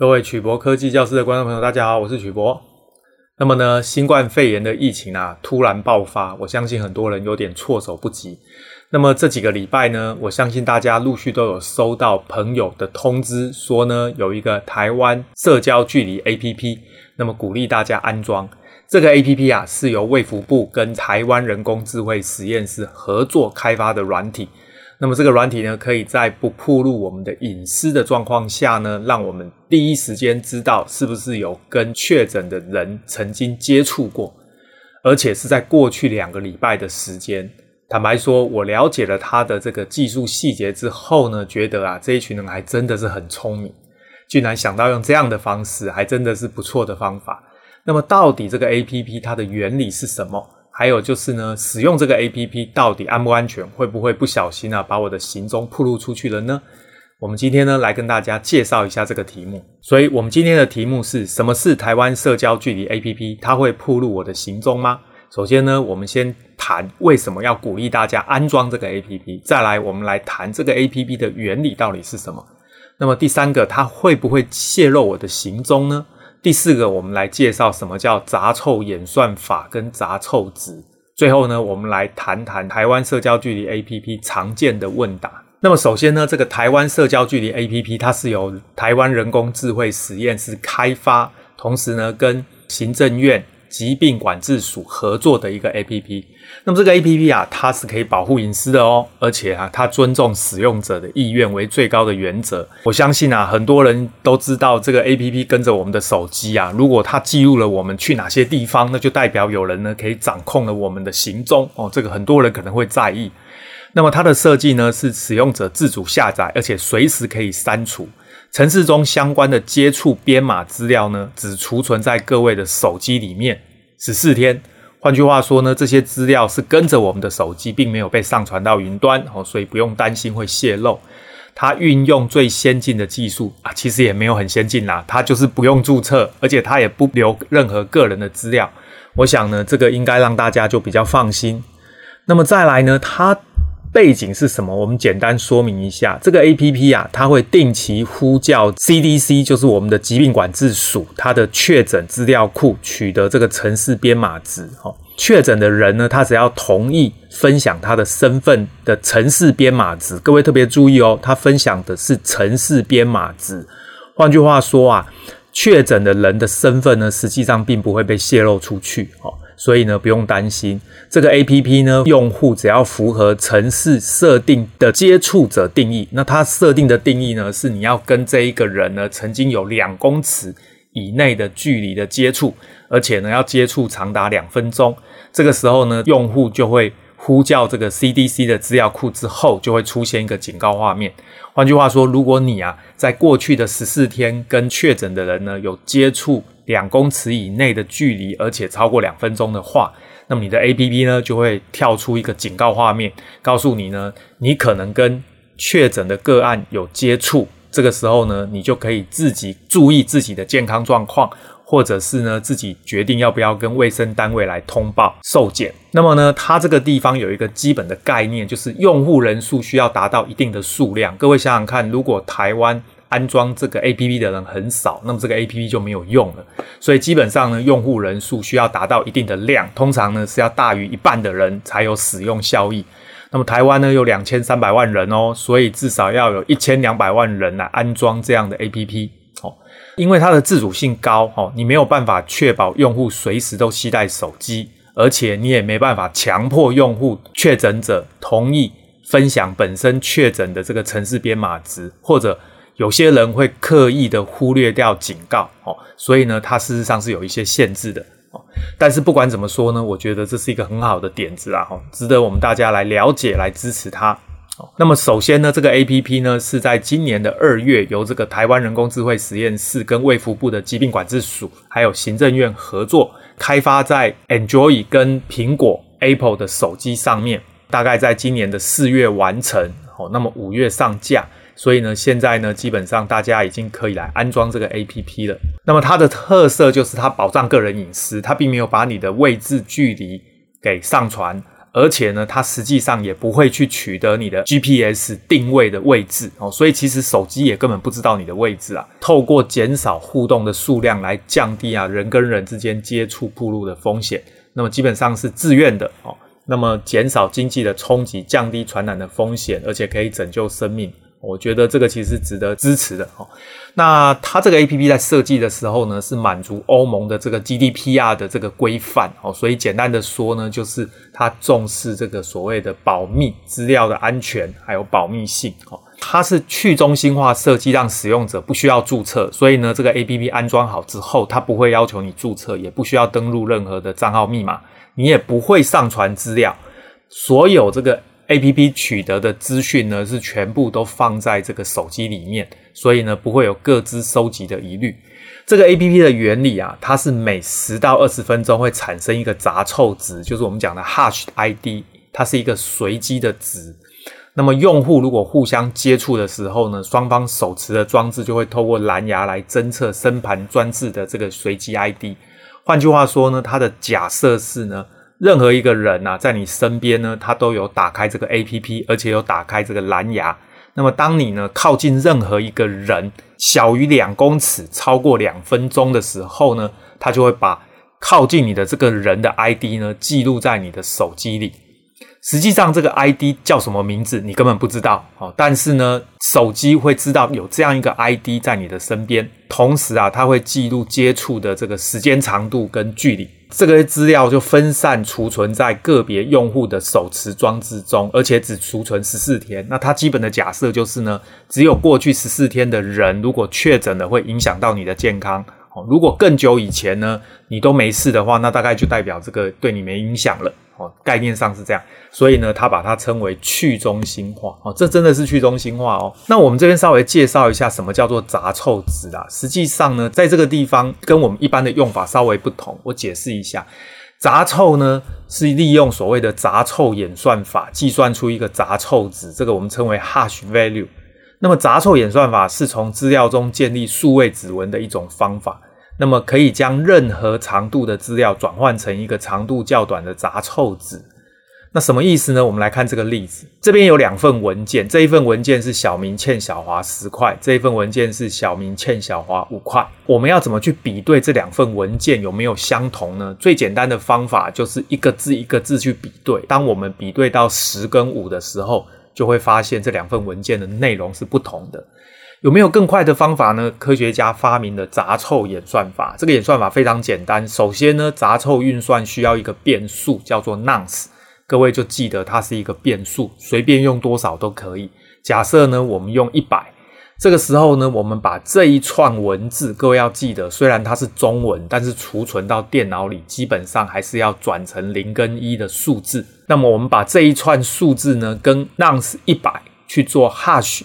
各位曲博科技教室的观众朋友，大家好，我是曲博。那么呢，新冠肺炎的疫情啊，突然爆发，我相信很多人有点措手不及。那么这几个礼拜呢，我相信大家陆续都有收到朋友的通知，说呢，有一个台湾社交距离 APP，那么鼓励大家安装。这个 APP 啊，是由卫福部跟台湾人工智慧实验室合作开发的软体。那么这个软体呢，可以在不暴露我们的隐私的状况下呢，让我们第一时间知道是不是有跟确诊的人曾经接触过，而且是在过去两个礼拜的时间。坦白说，我了解了他的这个技术细节之后呢，觉得啊，这一群人还真的是很聪明，居然想到用这样的方式，还真的是不错的方法。那么到底这个 APP 它的原理是什么？还有就是呢，使用这个 APP 到底安不安全？会不会不小心啊，把我的行踪暴露出去了呢？我们今天呢，来跟大家介绍一下这个题目。所以，我们今天的题目是什么是台湾社交距离 APP？它会暴露我的行踪吗？首先呢，我们先谈为什么要鼓励大家安装这个 APP。再来，我们来谈这个 APP 的原理到底是什么？那么第三个，它会不会泄露我的行踪呢？第四个，我们来介绍什么叫杂凑演算法跟杂凑值。最后呢，我们来谈谈台湾社交距离 APP 常见的问答。那么首先呢，这个台湾社交距离 APP 它是由台湾人工智慧实验室开发，同时呢跟行政院疾病管制署合作的一个 APP，那么这个 APP 啊，它是可以保护隐私的哦，而且啊，它尊重使用者的意愿为最高的原则。我相信啊，很多人都知道这个 APP 跟着我们的手机啊，如果它记录了我们去哪些地方，那就代表有人呢可以掌控了我们的行踪哦。这个很多人可能会在意。那么它的设计呢，是使用者自主下载，而且随时可以删除。城市中相关的接触编码资料呢，只储存在各位的手机里面十四天。换句话说呢，这些资料是跟着我们的手机，并没有被上传到云端哦，所以不用担心会泄露。它运用最先进的技术啊，其实也没有很先进啦，它就是不用注册，而且它也不留任何个人的资料。我想呢，这个应该让大家就比较放心。那么再来呢，它。背景是什么？我们简单说明一下。这个 APP 啊，它会定期呼叫 CDC，就是我们的疾病管制署，它的确诊资料库取得这个城市编码值。哦，确诊的人呢，他只要同意分享他的身份的城市编码值。各位特别注意哦，他分享的是城市编码值。换句话说啊，确诊的人的身份呢，实际上并不会被泄露出去。哦。所以呢，不用担心这个 APP 呢，用户只要符合城市设定的接触者定义，那它设定的定义呢，是你要跟这一个人呢，曾经有两公尺以内的距离的接触，而且呢，要接触长达两分钟。这个时候呢，用户就会呼叫这个 CDC 的资料库之后，就会出现一个警告画面。换句话说，如果你啊，在过去的十四天跟确诊的人呢，有接触。两公尺以内的距离，而且超过两分钟的话，那么你的 APP 呢，就会跳出一个警告画面，告诉你呢，你可能跟确诊的个案有接触。这个时候呢，你就可以自己注意自己的健康状况，或者是呢，自己决定要不要跟卫生单位来通报受检。那么呢，它这个地方有一个基本的概念，就是用户人数需要达到一定的数量。各位想想看，如果台湾安装这个 APP 的人很少，那么这个 APP 就没有用了。所以基本上呢，用户人数需要达到一定的量，通常呢是要大于一半的人才有使用效益。那么台湾呢有两千三百万人哦，所以至少要有一千两百万人来安装这样的 APP 哦。因为它的自主性高哦，你没有办法确保用户随时都携带手机，而且你也没办法强迫用户确诊者同意分享本身确诊的这个城市编码值，或者。有些人会刻意的忽略掉警告哦，所以呢，它事实上是有一些限制的哦。但是不管怎么说呢，我觉得这是一个很好的点子啦，哈，值得我们大家来了解、来支持它。那么首先呢，这个 APP 呢是在今年的二月由这个台湾人工智慧实验室跟卫福部的疾病管制署还有行政院合作开发在 Android 跟苹果 Apple 的手机上面，大概在今年的四月完成哦，那么五月上架。所以呢，现在呢，基本上大家已经可以来安装这个 APP 了。那么它的特色就是它保障个人隐私，它并没有把你的位置距离给上传，而且呢，它实际上也不会去取得你的 GPS 定位的位置哦，所以其实手机也根本不知道你的位置啊。透过减少互动的数量来降低啊人跟人之间接触暴露的风险，那么基本上是自愿的哦。那么减少经济的冲击，降低传染的风险，而且可以拯救生命。我觉得这个其实值得支持的哦。那它这个 APP 在设计的时候呢，是满足欧盟的这个 GDPR 的这个规范哦。所以简单的说呢，就是它重视这个所谓的保密资料的安全还有保密性哦。它是去中心化设计，让使用者不需要注册。所以呢，这个 APP 安装好之后，它不会要求你注册，也不需要登录任何的账号密码。你也不会上传资料，所有这个 APP 取得的资讯呢，是全部都放在这个手机里面，所以呢，不会有各自收集的疑虑。这个 APP 的原理啊，它是每十到二十分钟会产生一个杂凑值，就是我们讲的 Hash ID，它是一个随机的值。那么用户如果互相接触的时候呢，双方手持的装置就会透过蓝牙来侦测身旁装置的这个随机 ID。换句话说呢，它的假设是呢，任何一个人啊，在你身边呢，他都有打开这个 APP，而且有打开这个蓝牙。那么，当你呢靠近任何一个人小于两公尺，超过两分钟的时候呢，他就会把靠近你的这个人的 ID 呢记录在你的手机里。实际上，这个 ID 叫什么名字，你根本不知道哦。但是呢，手机会知道有这样一个 ID 在你的身边，同时啊，它会记录接触的这个时间长度跟距离。这个资料就分散储存在个别用户的手持装置中，而且只储存十四天。那它基本的假设就是呢，只有过去十四天的人如果确诊了，会影响到你的健康。哦，如果更久以前呢，你都没事的话，那大概就代表这个对你没影响了。哦，概念上是这样，所以呢，他把它称为去中心化。哦，这真的是去中心化哦。那我们这边稍微介绍一下什么叫做杂凑值啊。实际上呢，在这个地方跟我们一般的用法稍微不同，我解释一下。杂凑呢是利用所谓的杂凑演算法计算出一个杂凑值，这个我们称为 hash value。那么杂凑演算法是从资料中建立数位指纹的一种方法。那么可以将任何长度的资料转换成一个长度较短的杂凑值。那什么意思呢？我们来看这个例子，这边有两份文件，这一份文件是小明欠小华十块，这一份文件是小明欠小华五块。我们要怎么去比对这两份文件有没有相同呢？最简单的方法就是一个字一个字去比对。当我们比对到十跟五的时候，就会发现这两份文件的内容是不同的。有没有更快的方法呢？科学家发明了杂凑演算法。这个演算法非常简单。首先呢，杂凑运算需要一个变数，叫做 nonce。各位就记得它是一个变数，随便用多少都可以。假设呢，我们用一百。这个时候呢，我们把这一串文字，各位要记得，虽然它是中文，但是储存到电脑里，基本上还是要转成零跟一的数字。那么我们把这一串数字呢，跟 nonce 一百去做 hash。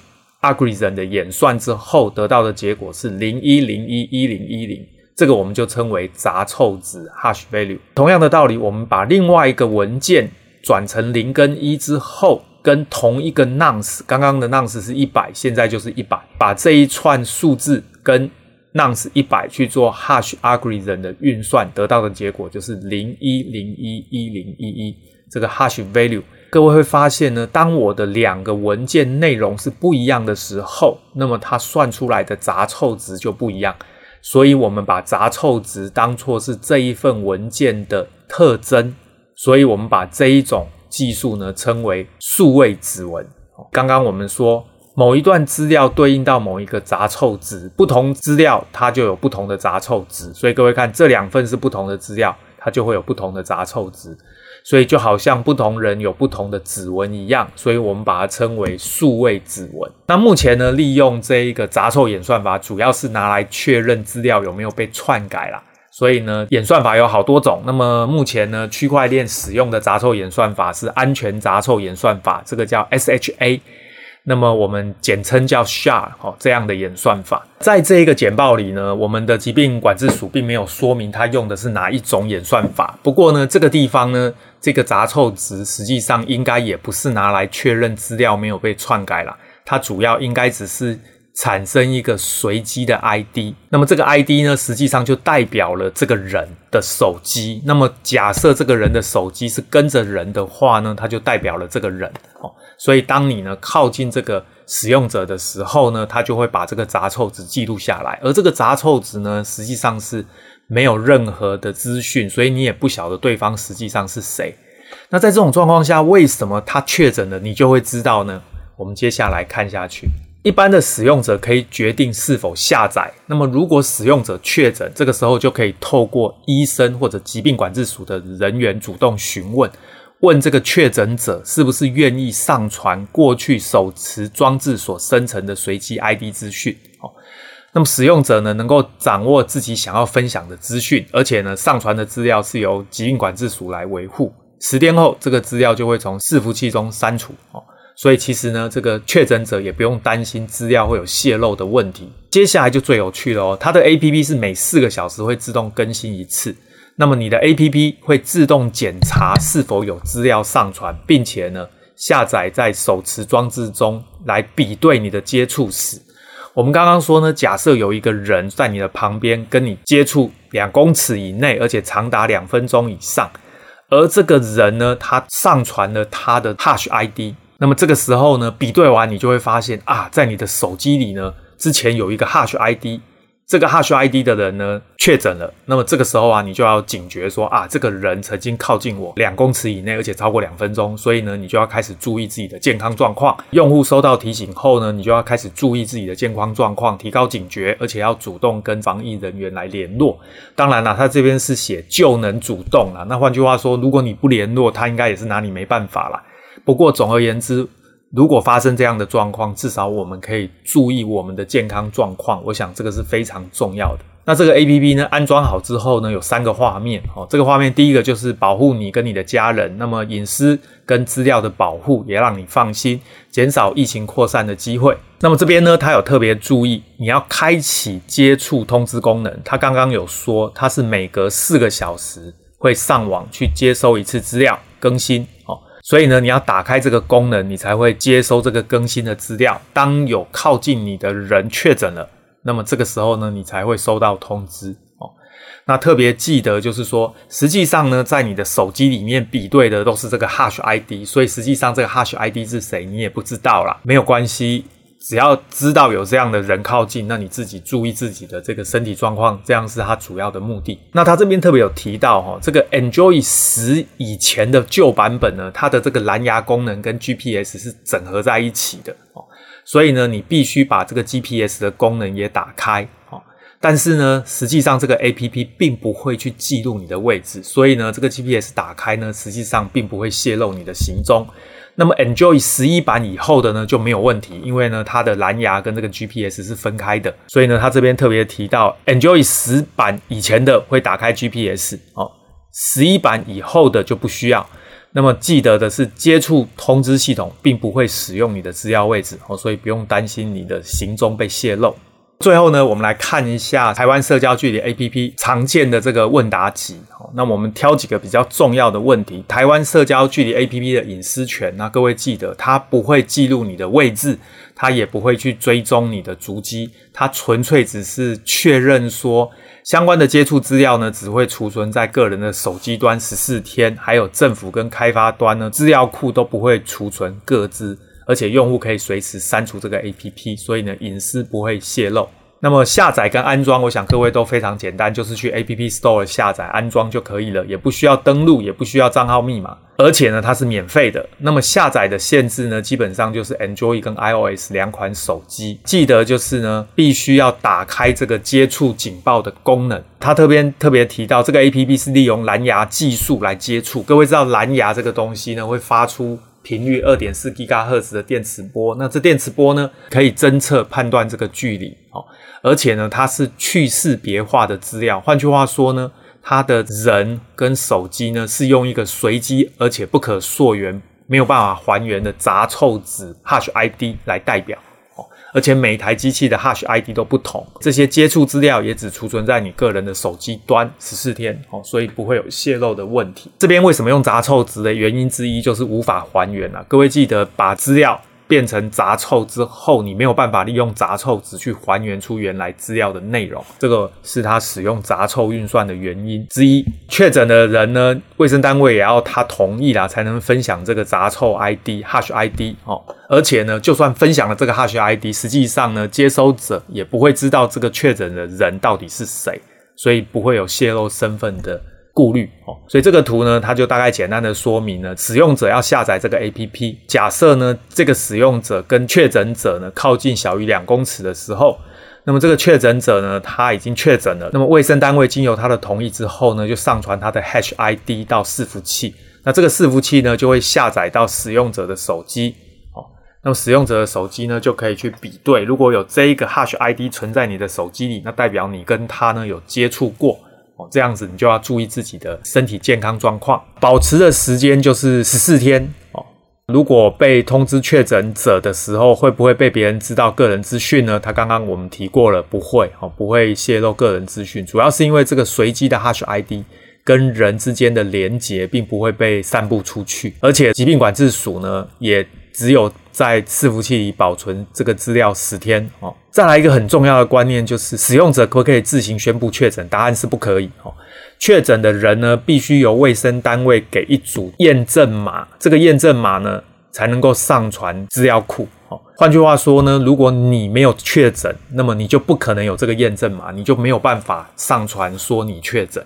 Algorithm 的演算之后得到的结果是零一零一一零一零，这个我们就称为杂凑值 hash value。同样的道理，我们把另外一个文件转成零跟一之后，跟同一个 nonce，刚刚的 nonce 是一百，现在就是一百，把这一串数字跟 nonce 一百去做 hash algorithm 的运算，得到的结果就是零一零一一零一一，这个 hash value。各位会发现呢，当我的两个文件内容是不一样的时候，那么它算出来的杂凑值就不一样。所以，我们把杂凑值当作是这一份文件的特征。所以我们把这一种技术呢称为数位指纹。刚刚我们说某一段资料对应到某一个杂凑值，不同资料它就有不同的杂凑值。所以各位看，这两份是不同的资料，它就会有不同的杂凑值。所以就好像不同人有不同的指纹一样，所以我们把它称为数位指纹。那目前呢，利用这一个杂凑演算法，主要是拿来确认资料有没有被篡改啦。所以呢，演算法有好多种。那么目前呢，区块链使用的杂凑演算法是安全杂凑演算法，这个叫 SHA。那么我们简称叫 SHA 哦，这样的演算法，在这一个简报里呢，我们的疾病管制署并没有说明它用的是哪一种演算法。不过呢，这个地方呢，这个杂凑值实际上应该也不是拿来确认资料没有被篡改啦，它主要应该只是产生一个随机的 ID，那么这个 ID 呢，实际上就代表了这个人的手机。那么假设这个人的手机是跟着人的话呢，它就代表了这个人哦。所以当你呢靠近这个使用者的时候呢，它就会把这个杂凑值记录下来。而这个杂凑值呢，实际上是没有任何的资讯，所以你也不晓得对方实际上是谁。那在这种状况下，为什么他确诊了，你就会知道呢？我们接下来看下去。一般的使用者可以决定是否下载。那么，如果使用者确诊，这个时候就可以透过医生或者疾病管制署的人员主动询问，问这个确诊者是不是愿意上传过去手持装置所生成的随机 ID 资讯。哦，那么使用者呢，能够掌握自己想要分享的资讯，而且呢，上传的资料是由疾病管制署来维护。十天后，这个资料就会从伺服器中删除。哦。所以其实呢，这个确诊者也不用担心资料会有泄露的问题。接下来就最有趣了哦，它的 APP 是每四个小时会自动更新一次。那么你的 APP 会自动检查是否有资料上传，并且呢，下载在手持装置中来比对你的接触史。我们刚刚说呢，假设有一个人在你的旁边跟你接触两公尺以内，而且长达两分钟以上，而这个人呢，他上传了他的 Hash ID。那么这个时候呢，比对完你就会发现啊，在你的手机里呢，之前有一个 Hash ID，这个 Hash ID 的人呢确诊了。那么这个时候啊，你就要警觉说啊，这个人曾经靠近我两公尺以内，而且超过两分钟，所以呢，你就要开始注意自己的健康状况。用户收到提醒后呢，你就要开始注意自己的健康状况，提高警觉，而且要主动跟防疫人员来联络。当然了，他这边是写就能主动了，那换句话说，如果你不联络，他应该也是拿你没办法了。不过，总而言之，如果发生这样的状况，至少我们可以注意我们的健康状况。我想这个是非常重要的。那这个 APP 呢，安装好之后呢，有三个画面哦。这个画面第一个就是保护你跟你的家人，那么隐私跟资料的保护也让你放心，减少疫情扩散的机会。那么这边呢，它有特别注意，你要开启接触通知功能。它刚刚有说，它是每隔四个小时会上网去接收一次资料更新哦。所以呢，你要打开这个功能，你才会接收这个更新的资料。当有靠近你的人确诊了，那么这个时候呢，你才会收到通知哦。那特别记得就是说，实际上呢，在你的手机里面比对的都是这个 Hash ID，所以实际上这个 Hash ID 是谁，你也不知道啦。没有关系。只要知道有这样的人靠近，那你自己注意自己的这个身体状况，这样是他主要的目的。那他这边特别有提到哈，这个 Enjoy 十以前的旧版本呢，它的这个蓝牙功能跟 GPS 是整合在一起的哦，所以呢，你必须把这个 GPS 的功能也打开哦。但是呢，实际上这个 APP 并不会去记录你的位置，所以呢，这个 GPS 打开呢，实际上并不会泄露你的行踪。那么 Enjoy 十一版以后的呢，就没有问题，因为呢它的蓝牙跟这个 GPS 是分开的，所以呢它这边特别提到 Enjoy 十版以前的会打开 GPS 哦，十一版以后的就不需要。那么记得的是，接触通知系统并不会使用你的资料位置哦，所以不用担心你的行踪被泄露。最后呢，我们来看一下台湾社交距离 APP 常见的这个问答集。那我们挑几个比较重要的问题。台湾社交距离 APP 的隐私权，那各位记得，它不会记录你的位置，它也不会去追踪你的足迹，它纯粹只是确认说，相关的接触资料呢，只会储存在个人的手机端十四天，还有政府跟开发端呢，资料库都不会储存各自。而且用户可以随时删除这个 APP，所以呢，隐私不会泄露。那么下载跟安装，我想各位都非常简单，就是去 App Store 下载安装就可以了，也不需要登录，也不需要账号密码，而且呢，它是免费的。那么下载的限制呢，基本上就是 Android 跟 iOS 两款手机。记得就是呢，必须要打开这个接触警报的功能。它特别特别提到，这个 APP 是利用蓝牙技术来接触。各位知道蓝牙这个东西呢，会发出。频率二点四吉赫兹的电磁波，那这电磁波呢，可以侦测判断这个距离哦，而且呢，它是去识别化的资料。换句话说呢，它的人跟手机呢，是用一个随机而且不可溯源、没有办法还原的杂臭值 Hash ID 来代表。而且每台机器的 Hash ID 都不同，这些接触资料也只储存在你个人的手机端十四天哦，所以不会有泄露的问题。这边为什么用杂凑值的原因之一就是无法还原啊。各位记得把资料变成杂凑之后，你没有办法利用杂凑值去还原出原来资料的内容，这个是它使用杂凑运算的原因之一。确诊的人呢，卫生单位也要他同意啦，才能分享这个杂凑 ID、Hash ID 哦。而且呢，就算分享了这个 Hash ID，实际上呢，接收者也不会知道这个确诊的人到底是谁，所以不会有泄露身份的顾虑哦。所以这个图呢，它就大概简单的说明了，使用者要下载这个 APP。假设呢，这个使用者跟确诊者呢靠近小于两公尺的时候，那么这个确诊者呢，他已经确诊了。那么卫生单位经由他的同意之后呢，就上传他的 Hash ID 到伺服器。那这个伺服器呢，就会下载到使用者的手机哦。那么使用者的手机呢，就可以去比对，如果有这一个 Hash ID 存在你的手机里，那代表你跟他呢有接触过哦，这样子你就要注意自己的身体健康状况。保持的时间就是十四天哦。如果被通知确诊者的时候，会不会被别人知道个人资讯呢？他刚刚我们提过了，不会哦，不会泄露个人资讯，主要是因为这个随机的 Hash ID 跟人之间的连结并不会被散布出去，而且疾病管制署呢也。只有在伺服器里保存这个资料十天哦。再来一个很重要的观念，就是使用者可不可以自行宣布确诊？答案是不可以哦。确诊的人呢，必须由卫生单位给一组验证码，这个验证码呢才能够上传资料库哦。换句话说呢，如果你没有确诊，那么你就不可能有这个验证码，你就没有办法上传说你确诊。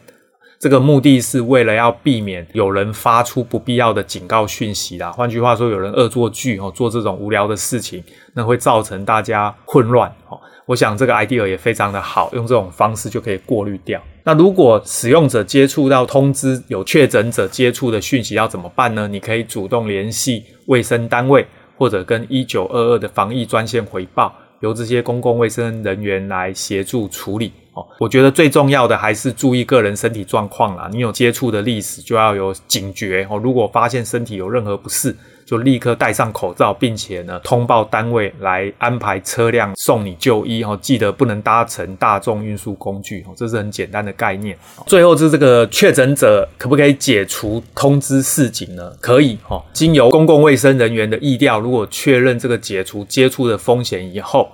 这个目的是为了要避免有人发出不必要的警告讯息啦。换句话说，有人恶作剧哦，做这种无聊的事情，那会造成大家混乱哦。我想这个 idea 也非常的好，用这种方式就可以过滤掉。那如果使用者接触到通知有确诊者接触的讯息，要怎么办呢？你可以主动联系卫生单位，或者跟一九二二的防疫专线回报，由这些公共卫生人员来协助处理。哦我觉得最重要的还是注意个人身体状况啦。你有接触的历史，就要有警觉哦。如果发现身体有任何不适，就立刻戴上口罩，并且呢，通报单位来安排车辆送你就医哦。记得不能搭乘大众运输工具哦，这是很简单的概念。最后是这个确诊者可不可以解除通知示警呢？可以哦。经由公共卫生人员的疫调，如果确认这个解除接触的风险以后。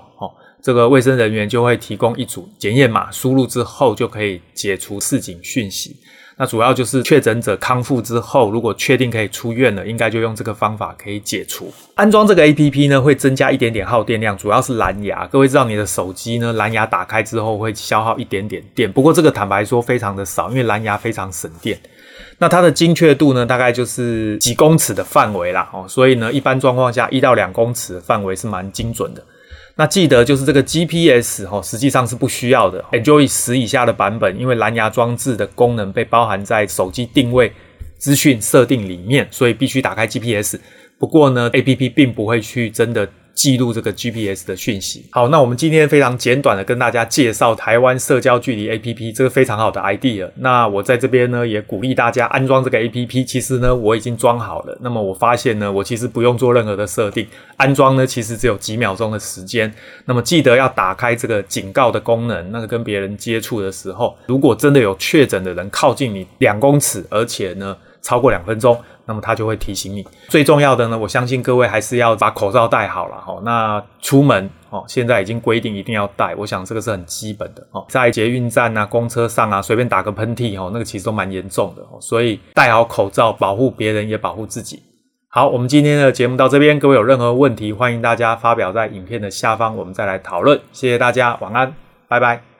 这个卫生人员就会提供一组检验码，输入之后就可以解除示警讯息。那主要就是确诊者康复之后，如果确定可以出院了，应该就用这个方法可以解除。安装这个 APP 呢，会增加一点点耗电量，主要是蓝牙。各位知道你的手机呢，蓝牙打开之后会消耗一点点电，不过这个坦白说非常的少，因为蓝牙非常省电。那它的精确度呢，大概就是几公尺的范围啦，哦，所以呢，一般状况下一到两公尺范围是蛮精准的。那记得就是这个 GPS 哈，实际上是不需要的。Enjoy 十以下的版本，因为蓝牙装置的功能被包含在手机定位资讯设定里面，所以必须打开 GPS。不过呢，APP 并不会去真的。记录这个 GPS 的讯息。好，那我们今天非常简短的跟大家介绍台湾社交距离 APP 这个非常好的 idea。那我在这边呢也鼓励大家安装这个 APP。其实呢我已经装好了。那么我发现呢我其实不用做任何的设定，安装呢其实只有几秒钟的时间。那么记得要打开这个警告的功能。那个跟别人接触的时候，如果真的有确诊的人靠近你两公尺，而且呢超过两分钟。那么它就会提醒你。最重要的呢，我相信各位还是要把口罩戴好了哈。那出门哦，现在已经规定一定要戴，我想这个是很基本的哦。在捷运站啊、公车上啊，随便打个喷嚏哦，那个其实都蛮严重的哦。所以戴好口罩，保护别人也保护自己。好，我们今天的节目到这边，各位有任何问题，欢迎大家发表在影片的下方，我们再来讨论。谢谢大家，晚安，拜拜。